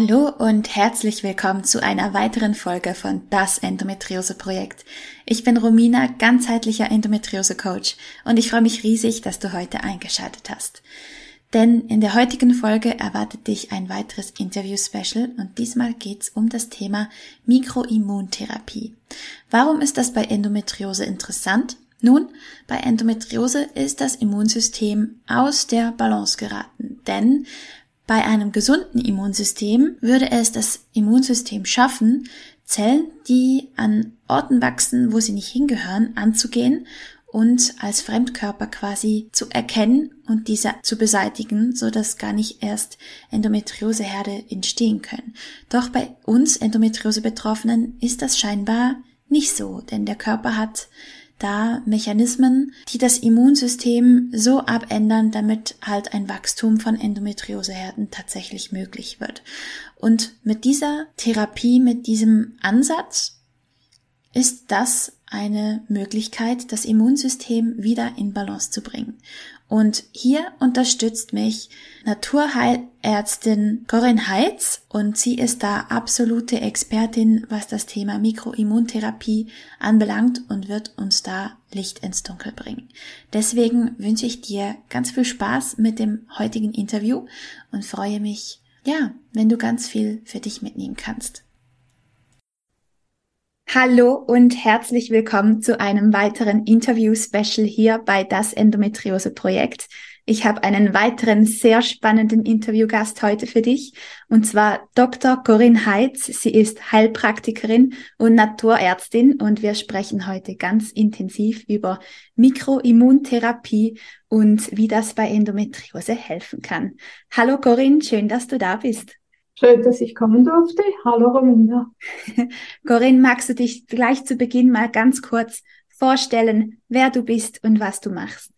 Hallo und herzlich willkommen zu einer weiteren Folge von Das Endometriose Projekt. Ich bin Romina, ganzheitlicher Endometriose Coach und ich freue mich riesig, dass du heute eingeschaltet hast. Denn in der heutigen Folge erwartet dich ein weiteres Interview-Special und diesmal geht's um das Thema Mikroimmuntherapie. Warum ist das bei Endometriose interessant? Nun, bei Endometriose ist das Immunsystem aus der Balance geraten, denn bei einem gesunden Immunsystem würde es das Immunsystem schaffen, Zellen, die an Orten wachsen, wo sie nicht hingehören, anzugehen und als Fremdkörper quasi zu erkennen und diese zu beseitigen, so dass gar nicht erst Endometrioseherde entstehen können. Doch bei uns Endometriose-Betroffenen ist das scheinbar nicht so, denn der Körper hat da Mechanismen, die das Immunsystem so abändern, damit halt ein Wachstum von Endometrioseherden tatsächlich möglich wird. Und mit dieser Therapie, mit diesem Ansatz ist das eine Möglichkeit, das Immunsystem wieder in Balance zu bringen. Und hier unterstützt mich Naturheilärztin Corinne Heitz und sie ist da absolute Expertin, was das Thema Mikroimmuntherapie anbelangt und wird uns da Licht ins Dunkel bringen. Deswegen wünsche ich dir ganz viel Spaß mit dem heutigen Interview und freue mich, ja, wenn du ganz viel für dich mitnehmen kannst. Hallo und herzlich willkommen zu einem weiteren Interview-Special hier bei das Endometriose-Projekt. Ich habe einen weiteren sehr spannenden Interviewgast heute für dich, und zwar Dr. Corinne Heitz. Sie ist Heilpraktikerin und Naturärztin und wir sprechen heute ganz intensiv über Mikroimmuntherapie und wie das bei Endometriose helfen kann. Hallo Corinne, schön, dass du da bist. Schön, dass ich kommen durfte. Hallo Romina. Corinne, magst du dich gleich zu Beginn mal ganz kurz vorstellen, wer du bist und was du machst?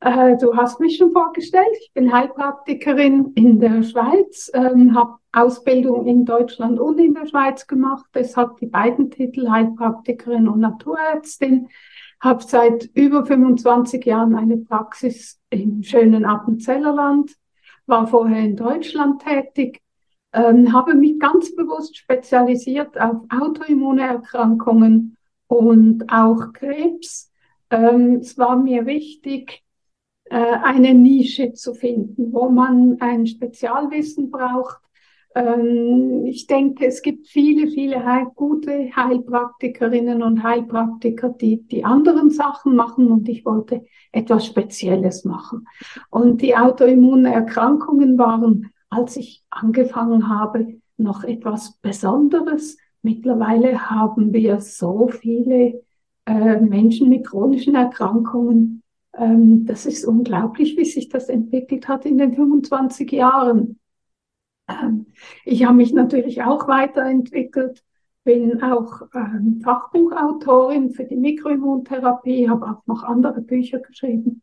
Äh, du hast mich schon vorgestellt. Ich bin Heilpraktikerin in der Schweiz, ähm, habe Ausbildung in Deutschland und in der Schweiz gemacht. Deshalb die beiden Titel Heilpraktikerin und Naturärztin. Habe seit über 25 Jahren eine Praxis im schönen Appenzellerland, war vorher in Deutschland tätig ähm, habe mich ganz bewusst spezialisiert auf Autoimmunerkrankungen und auch Krebs. Ähm, es war mir wichtig, äh, eine Nische zu finden, wo man ein Spezialwissen braucht. Ähm, ich denke, es gibt viele, viele heil gute Heilpraktikerinnen und Heilpraktiker, die die anderen Sachen machen und ich wollte etwas Spezielles machen. Und die Autoimmunerkrankungen waren als ich angefangen habe, noch etwas Besonderes. Mittlerweile haben wir so viele äh, Menschen mit chronischen Erkrankungen. Ähm, das ist unglaublich, wie sich das entwickelt hat in den 25 Jahren. Ähm, ich habe mich natürlich auch weiterentwickelt, bin auch ähm, Fachbuchautorin für die Mikroimmuntherapie, habe auch noch andere Bücher geschrieben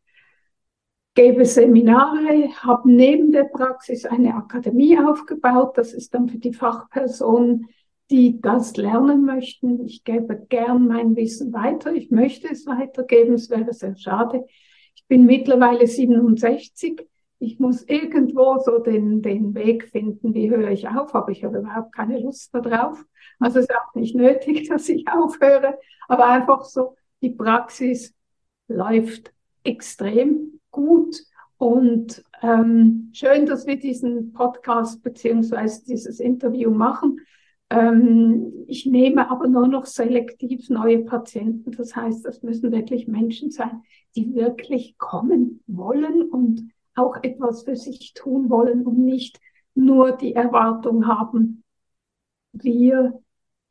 gebe Seminare, habe neben der Praxis eine Akademie aufgebaut. Das ist dann für die Fachpersonen, die das lernen möchten. Ich gebe gern mein Wissen weiter. Ich möchte es weitergeben. Es wäre sehr schade. Ich bin mittlerweile 67. Ich muss irgendwo so den, den Weg finden, wie höre ich auf, aber ich habe überhaupt keine Lust darauf. Also es ist auch nicht nötig, dass ich aufhöre, aber einfach so, die Praxis läuft extrem gut und ähm, schön, dass wir diesen Podcast beziehungsweise dieses Interview machen. Ähm, ich nehme aber nur noch selektiv neue Patienten. Das heißt, das müssen wirklich Menschen sein, die wirklich kommen wollen und auch etwas für sich tun wollen und nicht nur die Erwartung haben, wir,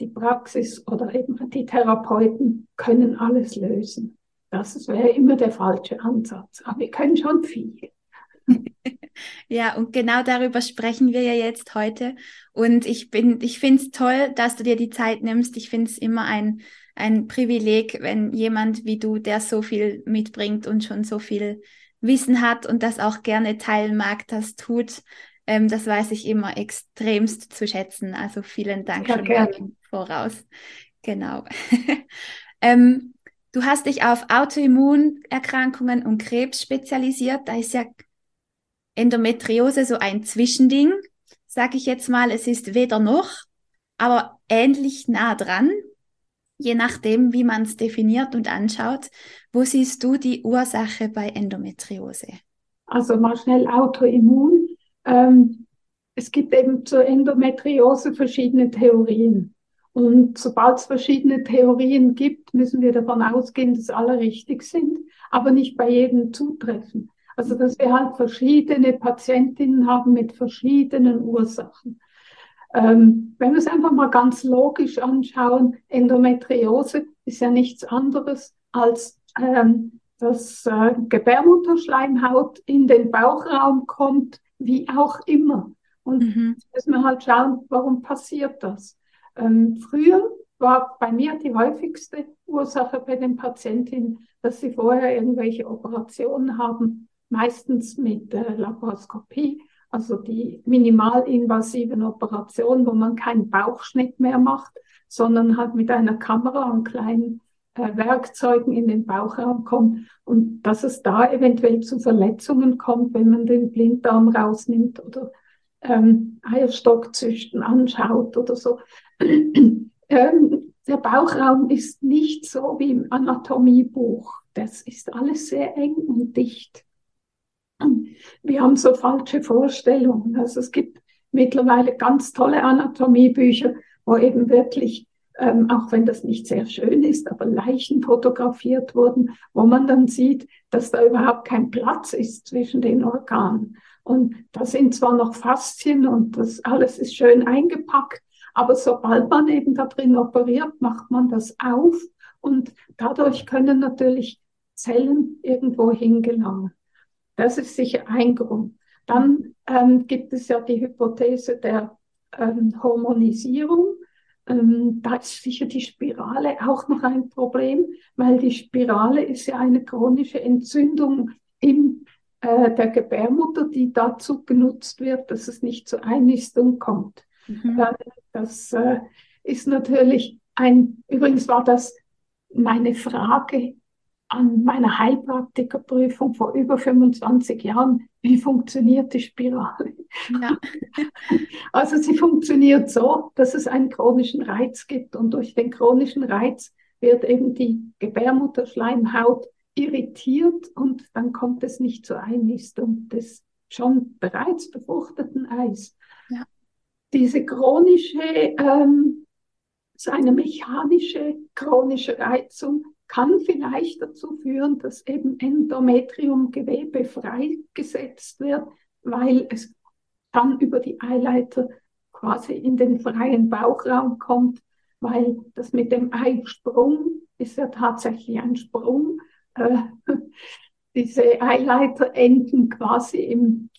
die Praxis oder eben die Therapeuten können alles lösen. Das wäre immer der falsche Ansatz. Aber wir können schon viel. Ja, und genau darüber sprechen wir ja jetzt heute. Und ich bin, ich finde es toll, dass du dir die Zeit nimmst. Ich finde es immer ein, ein Privileg, wenn jemand wie du, der so viel mitbringt und schon so viel Wissen hat und das auch gerne teilen mag, das tut. Ähm, das weiß ich immer extremst zu schätzen. Also vielen Dank ja, schon gerne. Voraus. Genau. ähm, du hast dich auf Autoimmunerkrankungen und Krebs spezialisiert. Da ist ja Endometriose so ein Zwischending, sage ich jetzt mal. Es ist weder noch, aber ähnlich nah dran, je nachdem, wie man es definiert und anschaut. Wo siehst du die Ursache bei Endometriose? Also mal schnell Autoimmun. Ähm, es gibt eben zur Endometriose verschiedene Theorien. Und sobald es verschiedene Theorien gibt, müssen wir davon ausgehen, dass alle richtig sind, aber nicht bei jedem zutreffen. Also dass wir halt verschiedene Patientinnen haben mit verschiedenen Ursachen. Ähm, wenn wir es einfach mal ganz logisch anschauen, Endometriose ist ja nichts anderes als ähm, dass äh, Gebärmutterschleimhaut in den Bauchraum kommt, wie auch immer. Und mhm. jetzt müssen wir halt schauen, warum passiert das. Ähm, früher war bei mir die häufigste Ursache bei den Patientinnen, dass sie vorher irgendwelche Operationen haben, meistens mit äh, Laparoskopie, also die minimalinvasiven Operationen, wo man keinen Bauchschnitt mehr macht, sondern halt mit einer Kamera und kleinen äh, Werkzeugen in den Bauchraum kommt. Und dass es da eventuell zu Verletzungen kommt, wenn man den Blinddarm rausnimmt oder ähm, Eierstockzüchten anschaut oder so. ähm, der Bauchraum ist nicht so wie im Anatomiebuch. Das ist alles sehr eng und dicht. Wir haben so falsche Vorstellungen. Also es gibt mittlerweile ganz tolle Anatomiebücher, wo eben wirklich ähm, auch wenn das nicht sehr schön ist, aber Leichen fotografiert wurden, wo man dann sieht, dass da überhaupt kein Platz ist zwischen den Organen. Und da sind zwar noch Faszien und das alles ist schön eingepackt, aber sobald man eben da drin operiert, macht man das auf und dadurch können natürlich Zellen irgendwo hingelangen. Das ist sicher ein Grund. Dann ähm, gibt es ja die Hypothese der ähm, Hormonisierung. Ähm, da ist sicher die Spirale auch noch ein Problem, weil die Spirale ist ja eine chronische Entzündung in äh, der Gebärmutter, die dazu genutzt wird, dass es nicht zur Einnistung kommt. Mhm. Das äh, ist natürlich ein, übrigens war das meine Frage an meiner Heilpraktikerprüfung vor über 25 Jahren, wie funktioniert die Spirale? Ja. Also sie funktioniert so, dass es einen chronischen Reiz gibt und durch den chronischen Reiz wird eben die Gebärmutterschleimhaut irritiert und dann kommt es nicht zur Einnistung des schon bereits befruchteten Eis. Ja. Diese chronische, ähm, so eine mechanische chronische Reizung kann vielleicht dazu führen, dass eben Endometriumgewebe freigesetzt wird, weil es dann über die Eileiter quasi in den freien Bauchraum kommt, weil das mit dem Eisprung ist ja tatsächlich ein Sprung. Diese Eileiter enden quasi im,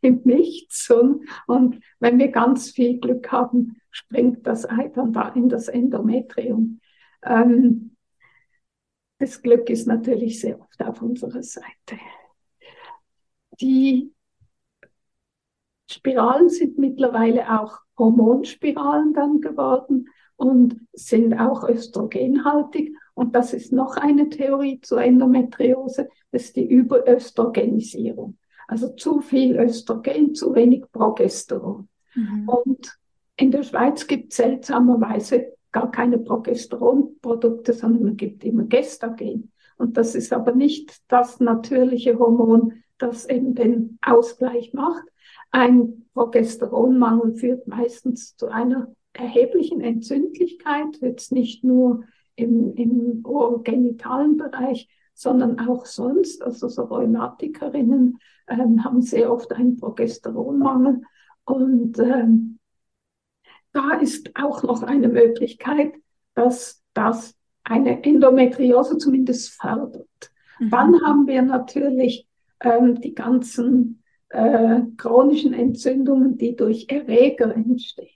im Nichts und, und wenn wir ganz viel Glück haben, springt das Ei dann da in das Endometrium. Ähm, das Glück ist natürlich sehr oft auf unserer Seite. Die Spiralen sind mittlerweile auch Hormonspiralen dann geworden und sind auch östrogenhaltig. Und das ist noch eine Theorie zur Endometriose, das ist die Überöstrogenisierung. Also zu viel Östrogen, zu wenig Progesteron. Mhm. Und in der Schweiz gibt es seltsamerweise gar keine Progesteronprodukte, sondern man gibt immer Gestagen. Und das ist aber nicht das natürliche Hormon, das eben den Ausgleich macht. Ein Progesteronmangel führt meistens zu einer erheblichen Entzündlichkeit, jetzt nicht nur im, im genitalen Bereich, sondern auch sonst. Also so Rheumatikerinnen ähm, haben sehr oft einen Progesteronmangel und ähm, da ist auch noch eine Möglichkeit, dass das eine Endometriose zumindest fördert. Mhm. Dann haben wir natürlich ähm, die ganzen äh, chronischen Entzündungen, die durch Erreger entstehen.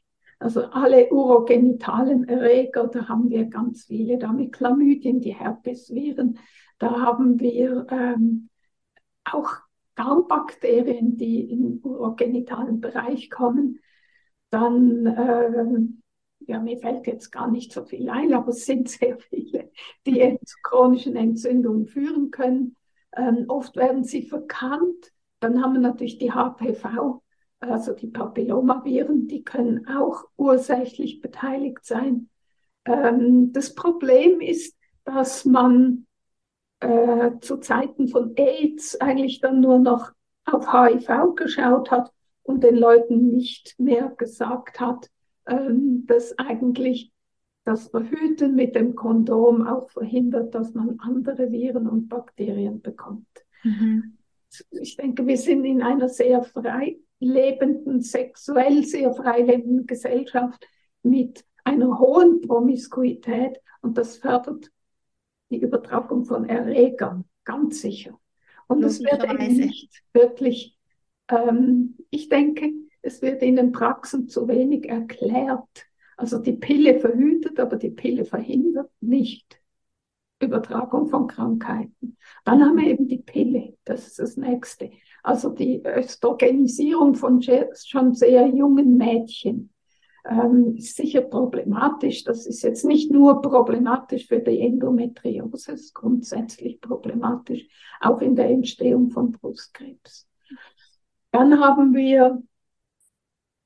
Also alle urogenitalen Erreger, da haben wir ganz viele, damit Chlamydien, die Herpesviren, da haben wir ähm, auch Darmbakterien, die im urogenitalen Bereich kommen. Dann, ähm, ja, mir fällt jetzt gar nicht so viel ein, aber es sind sehr viele, die zu chronischen Entzündungen führen können. Ähm, oft werden sie verkannt. Dann haben wir natürlich die HPV, also die Papillomaviren, die können auch ursächlich beteiligt sein. Ähm, das Problem ist, dass man äh, zu Zeiten von AIDS eigentlich dann nur noch auf HIV geschaut hat und den Leuten nicht mehr gesagt hat, ähm, dass eigentlich das Verhüten mit dem Kondom auch verhindert, dass man andere Viren und Bakterien bekommt. Mhm. Ich denke, wir sind in einer sehr frei lebenden, sexuell sehr frei lebenden Gesellschaft mit einer hohen Promiskuität und das fördert die Übertragung von Erregern, ganz sicher. Und es wird eben nicht wirklich, ähm, ich denke, es wird in den Praxen zu wenig erklärt. Also die Pille verhütet, aber die Pille verhindert nicht Übertragung von Krankheiten. Dann haben wir eben die Pille, das ist das nächste. Also die Östrogenisierung von schon sehr jungen Mädchen ähm, ist sicher problematisch. Das ist jetzt nicht nur problematisch für die Endometriose, ist grundsätzlich problematisch, auch in der Entstehung von Brustkrebs. Dann haben wir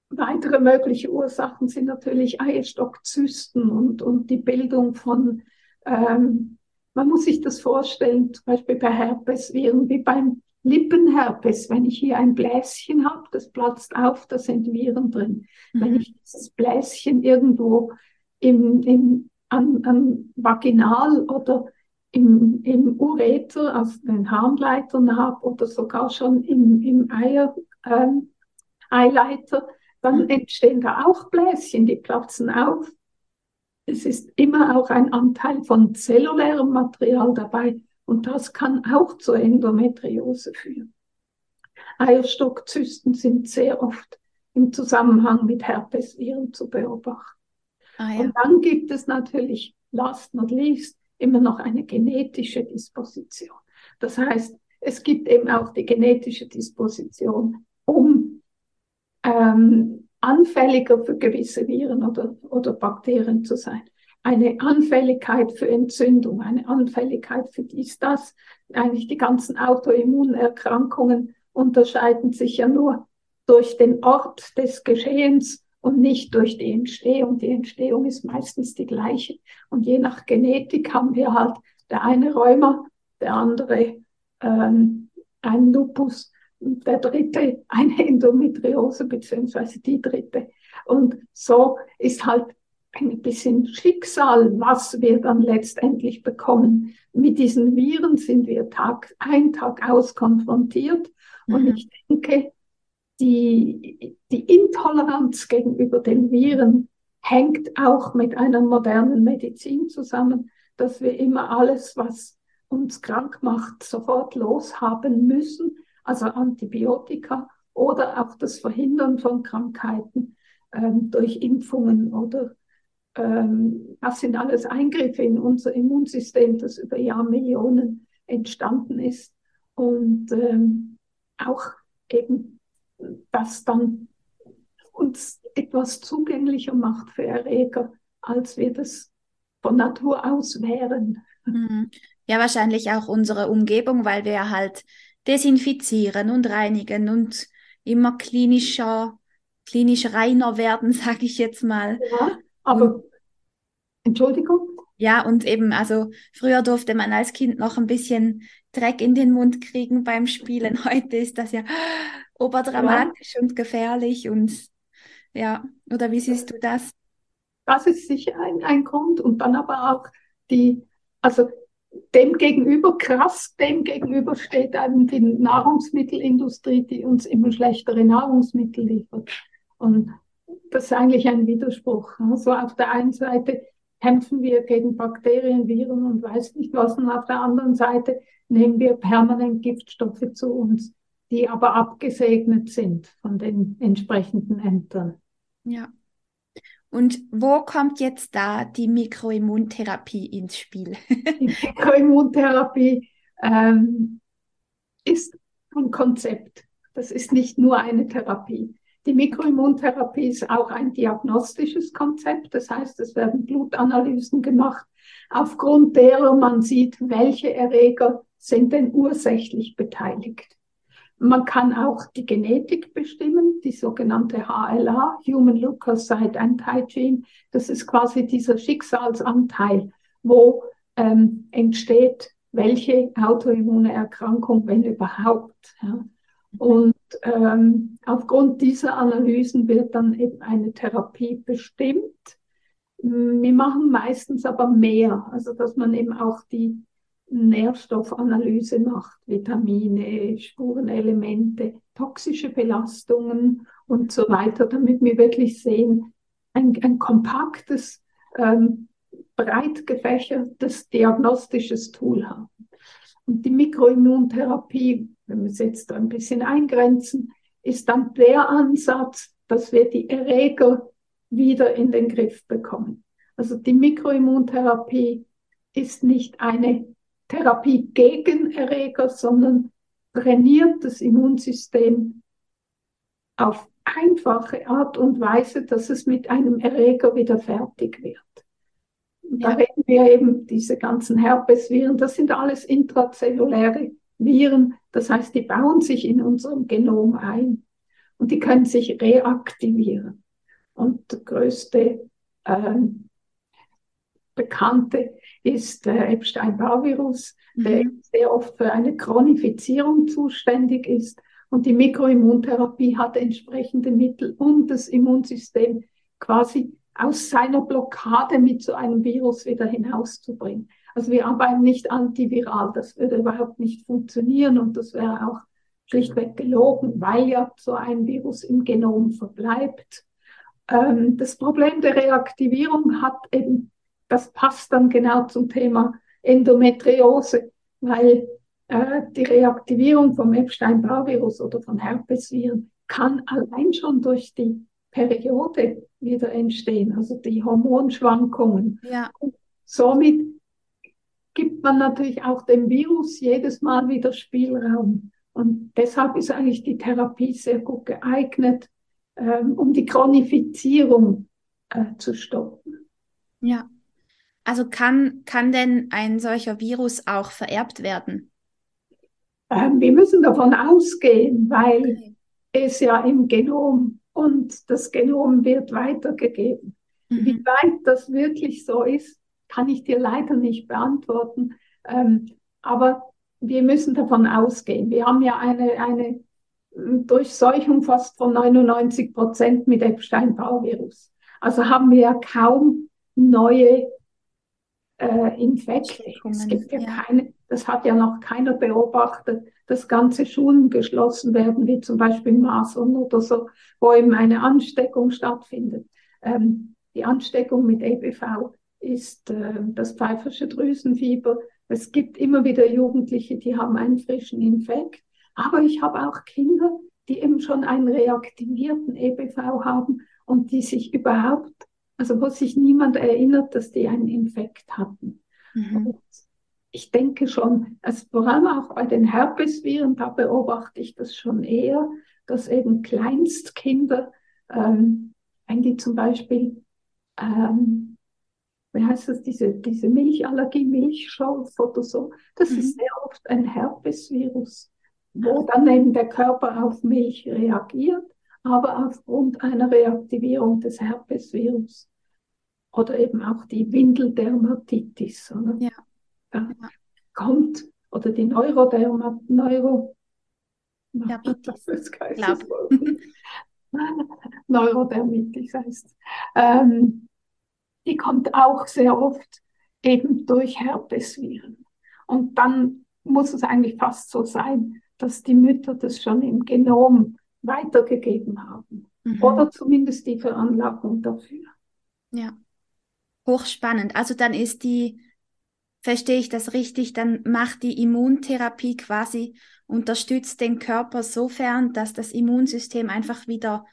weitere mögliche Ursachen sind natürlich Eierstockzysten und, und die Bildung von, ähm, man muss sich das vorstellen, zum Beispiel bei Herpesviren wie beim Lippenherpes, wenn ich hier ein Bläschen habe, das platzt auf, da sind Viren drin. Mhm. Wenn ich dieses Bläschen irgendwo im, im, an, an Vaginal oder im, im Ureter, also den Harnleitern habe oder sogar schon im, im Eier, ähm, Eileiter, dann mhm. entstehen da auch Bläschen, die platzen auf. Es ist immer auch ein Anteil von zellulärem Material dabei, und das kann auch zur Endometriose führen. Eierstockzysten sind sehr oft im Zusammenhang mit Herpesviren zu beobachten. Ah, ja. Und dann gibt es natürlich, last not least, immer noch eine genetische Disposition. Das heißt, es gibt eben auch die genetische Disposition, um ähm, anfälliger für gewisse Viren oder, oder Bakterien zu sein eine Anfälligkeit für Entzündung, eine Anfälligkeit für dies, das. Eigentlich die ganzen Autoimmunerkrankungen unterscheiden sich ja nur durch den Ort des Geschehens und nicht durch die Entstehung. Die Entstehung ist meistens die gleiche. Und je nach Genetik haben wir halt der eine Rheuma, der andere ähm, ein Lupus, der dritte eine Endometriose, beziehungsweise die dritte. Und so ist halt ein bisschen Schicksal, was wir dann letztendlich bekommen. Mit diesen Viren sind wir Tag ein, Tag aus konfrontiert. Mhm. Und ich denke, die, die Intoleranz gegenüber den Viren hängt auch mit einer modernen Medizin zusammen, dass wir immer alles, was uns krank macht, sofort loshaben müssen, also Antibiotika oder auch das Verhindern von Krankheiten ähm, durch Impfungen oder ähm, das sind alles Eingriffe in unser Immunsystem, das über Jahrmillionen entstanden ist. Und ähm, auch eben, das dann uns etwas zugänglicher macht für Erreger, als wir das von Natur aus wären. Mhm. Ja, wahrscheinlich auch unsere Umgebung, weil wir halt desinfizieren und reinigen und immer klinischer, klinisch reiner werden, sage ich jetzt mal. Ja. Aber, Entschuldigung? Ja, und eben, also früher durfte man als Kind noch ein bisschen Dreck in den Mund kriegen beim Spielen. Heute ist das ja oberdramatisch ja. und gefährlich und ja, oder wie siehst du das? Das ist sicher ein, ein Grund und dann aber auch die, also dem gegenüber, krass dem gegenüber steht eben die Nahrungsmittelindustrie, die uns immer schlechtere Nahrungsmittel liefert. Und das ist eigentlich ein Widerspruch. Also auf der einen Seite kämpfen wir gegen Bakterien, Viren und weiß nicht was, und auf der anderen Seite nehmen wir permanent Giftstoffe zu uns. die aber abgesegnet sind von den entsprechenden Ämtern. Ja. Und wo kommt jetzt da die Mikroimmuntherapie ins Spiel? die Mikroimmuntherapie ähm, ist ein Konzept. Das ist nicht nur eine Therapie. Die Mikroimmuntherapie ist auch ein diagnostisches Konzept. Das heißt, es werden Blutanalysen gemacht, aufgrund derer man sieht, welche Erreger sind denn ursächlich beteiligt. Man kann auch die Genetik bestimmen, die sogenannte HLA, Human Leukocyte Antigen. Das ist quasi dieser Schicksalsanteil, wo ähm, entsteht, welche autoimmune Erkrankung, wenn überhaupt. Ja. Und ähm, aufgrund dieser Analysen wird dann eben eine Therapie bestimmt. Wir machen meistens aber mehr, also dass man eben auch die Nährstoffanalyse macht, Vitamine, Spurenelemente, toxische Belastungen und so weiter, damit wir wirklich sehen, ein, ein kompaktes, ähm, breit gefächertes diagnostisches Tool haben. Und die Mikroimmuntherapie, wenn wir es jetzt ein bisschen eingrenzen, ist dann der Ansatz, dass wir die Erreger wieder in den Griff bekommen. Also die Mikroimmuntherapie ist nicht eine Therapie gegen Erreger, sondern trainiert das Immunsystem auf einfache Art und Weise, dass es mit einem Erreger wieder fertig wird. Da reden wir eben diese ganzen Herpesviren, das sind alles intrazelluläre Viren, das heißt, die bauen sich in unserem Genom ein und die können sich reaktivieren. Und der größte ähm, bekannte ist der Epstein-Barr-Virus, mhm. der sehr oft für eine Chronifizierung zuständig ist. Und die Mikroimmuntherapie hat entsprechende Mittel, um das Immunsystem quasi aus seiner Blockade mit so einem Virus wieder hinauszubringen. Also wir arbeiten nicht antiviral, das würde überhaupt nicht funktionieren und das wäre auch schlichtweg gelogen, weil ja so ein Virus im Genom verbleibt. Ähm, das Problem der Reaktivierung hat eben das passt dann genau zum Thema Endometriose, weil äh, die Reaktivierung vom Epstein-Barr-Virus oder von Herpesviren kann allein schon durch die Periode wieder entstehen, also die Hormonschwankungen. Ja. Und somit gibt man natürlich auch dem Virus jedes Mal wieder Spielraum. Und deshalb ist eigentlich die Therapie sehr gut geeignet, ähm, um die Chronifizierung äh, zu stoppen. Ja. Also kann, kann denn ein solcher Virus auch vererbt werden? Ähm, wir müssen davon ausgehen, weil okay. es ja im Genom und das Genom wird weitergegeben. Mhm. Wie weit das wirklich so ist, kann ich dir leider nicht beantworten. Ähm, aber wir müssen davon ausgehen. Wir haben ja eine, eine Durchseuchung fast von 99 Prozent mit Epstein-Barr-Virus. Also haben wir ja kaum neue äh, Infekte. Es gibt ja, ja, keine, das hat ja noch keiner beobachtet, dass ganze Schulen geschlossen werden, wie zum Beispiel Masern oder so, wo eben eine Ansteckung stattfindet. Ähm, die Ansteckung mit EBV ist äh, das pfeifersche Drüsenfieber. Es gibt immer wieder Jugendliche, die haben einen frischen Infekt. Aber ich habe auch Kinder, die eben schon einen reaktivierten EBV haben und die sich überhaupt also wo sich niemand erinnert, dass die einen Infekt hatten. Mhm. Ich denke schon, also vor allem auch bei den Herpesviren, da beobachte ich das schon eher, dass eben Kleinstkinder, ähm, wenn die zum Beispiel, ähm, wie heißt das, diese, diese Milchallergie, Milchschorf oder so, das mhm. ist sehr oft ein Herpesvirus, wo dann eben der Körper auf Milch reagiert aber aufgrund einer Reaktivierung des Herpesvirus oder eben auch die Windeldermatitis. Oder? Ja. Ja. Kommt, oder die Neurodermat, Neuro, Dermitis. Neurodermitis heißt. Ähm, die kommt auch sehr oft eben durch Herpesviren. Und dann muss es eigentlich fast so sein, dass die Mütter das schon im Genom weitergegeben haben. Mhm. Oder zumindest die Veranlagung dafür. Ja. Hochspannend. Also dann ist die verstehe ich das richtig, dann macht die Immuntherapie quasi, unterstützt den Körper sofern, dass das Immunsystem einfach wieder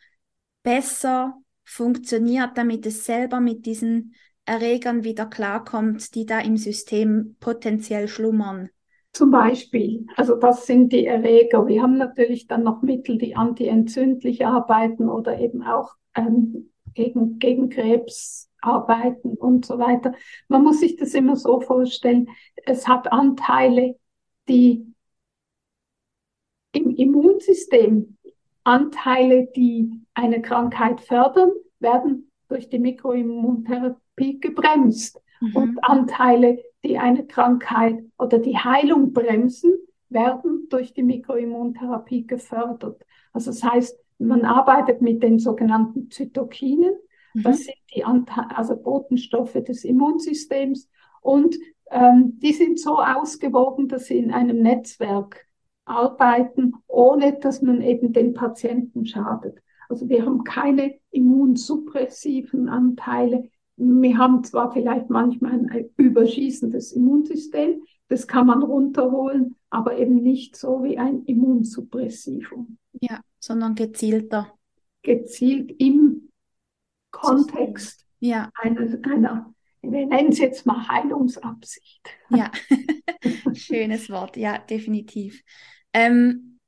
besser funktioniert, damit es selber mit diesen Erregern wieder klarkommt, die da im System potenziell schlummern. Zum Beispiel, also das sind die Erreger. Wir haben natürlich dann noch Mittel, die antientzündlich arbeiten oder eben auch ähm, gegen, gegen Krebs arbeiten und so weiter. Man muss sich das immer so vorstellen, es hat Anteile, die im Immunsystem, Anteile, die eine Krankheit fördern, werden durch die Mikroimmuntherapie gebremst. Mhm. Und Anteile, die eine Krankheit oder die Heilung bremsen, werden durch die Mikroimmuntherapie gefördert. Also das heißt, man arbeitet mit den sogenannten Zytokinen. Mhm. Das sind die Ante also Botenstoffe des Immunsystems. Und ähm, die sind so ausgewogen, dass sie in einem Netzwerk arbeiten, ohne dass man eben den Patienten schadet. Also wir haben keine immunsuppressiven Anteile. Wir haben zwar vielleicht manchmal ein überschießendes Immunsystem, das kann man runterholen, aber eben nicht so wie ein Immunsuppressivum. Ja, sondern gezielter. Gezielt im Kontext ja. einer, einer, wir nennen es jetzt mal Heilungsabsicht. Ja, schönes Wort, ja, definitiv. Ähm,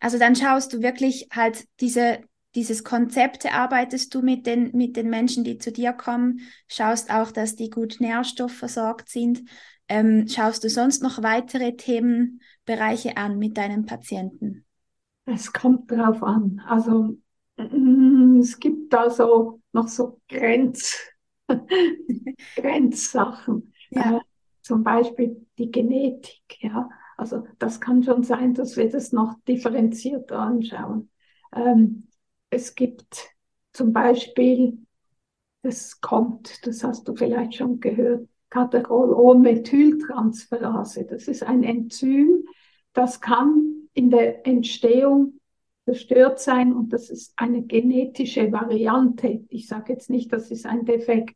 also dann schaust du wirklich halt diese, dieses Konzept erarbeitest du mit den, mit den Menschen, die zu dir kommen, schaust auch, dass die gut nährstoffversorgt sind. Ähm, schaust du sonst noch weitere Themenbereiche an mit deinen Patienten? Es kommt drauf an. Also es gibt da so noch so Grenz, Grenzsachen. Ja. Äh, zum Beispiel die Genetik, ja. Also das kann schon sein, dass wir das noch differenzierter anschauen. Ähm, es gibt zum Beispiel, das kommt, das hast du vielleicht schon gehört, Katerol-O-Methyltransferase. Das ist ein Enzym, das kann in der Entstehung zerstört sein und das ist eine genetische Variante. Ich sage jetzt nicht, das ist ein Defekt,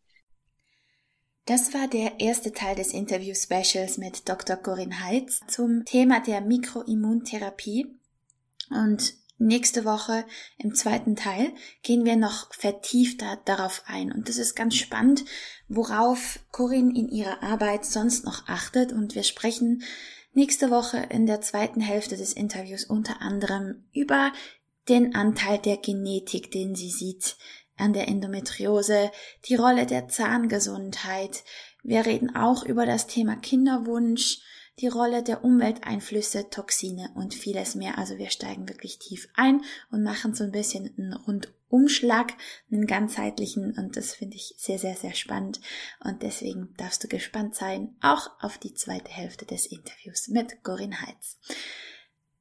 das war der erste Teil des Interview-Specials mit Dr. Corinne Heitz zum Thema der Mikroimmuntherapie. Und nächste Woche im zweiten Teil gehen wir noch vertiefter darauf ein. Und das ist ganz spannend, worauf Corinne in ihrer Arbeit sonst noch achtet. Und wir sprechen nächste Woche in der zweiten Hälfte des Interviews unter anderem über den Anteil der Genetik, den sie sieht an der Endometriose, die Rolle der Zahngesundheit. Wir reden auch über das Thema Kinderwunsch, die Rolle der Umwelteinflüsse, Toxine und vieles mehr. Also wir steigen wirklich tief ein und machen so ein bisschen einen Rundumschlag, einen ganzheitlichen und das finde ich sehr, sehr, sehr spannend und deswegen darfst du gespannt sein, auch auf die zweite Hälfte des Interviews mit Corinne Heitz.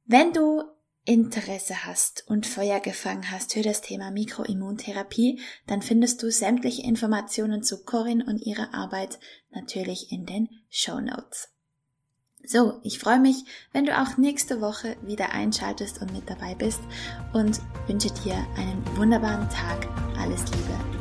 Wenn du Interesse hast und Feuer gefangen hast für das Thema Mikroimmuntherapie, dann findest du sämtliche Informationen zu Corinne und ihrer Arbeit natürlich in den Show Notes. So, ich freue mich, wenn du auch nächste Woche wieder einschaltest und mit dabei bist und wünsche dir einen wunderbaren Tag. Alles Liebe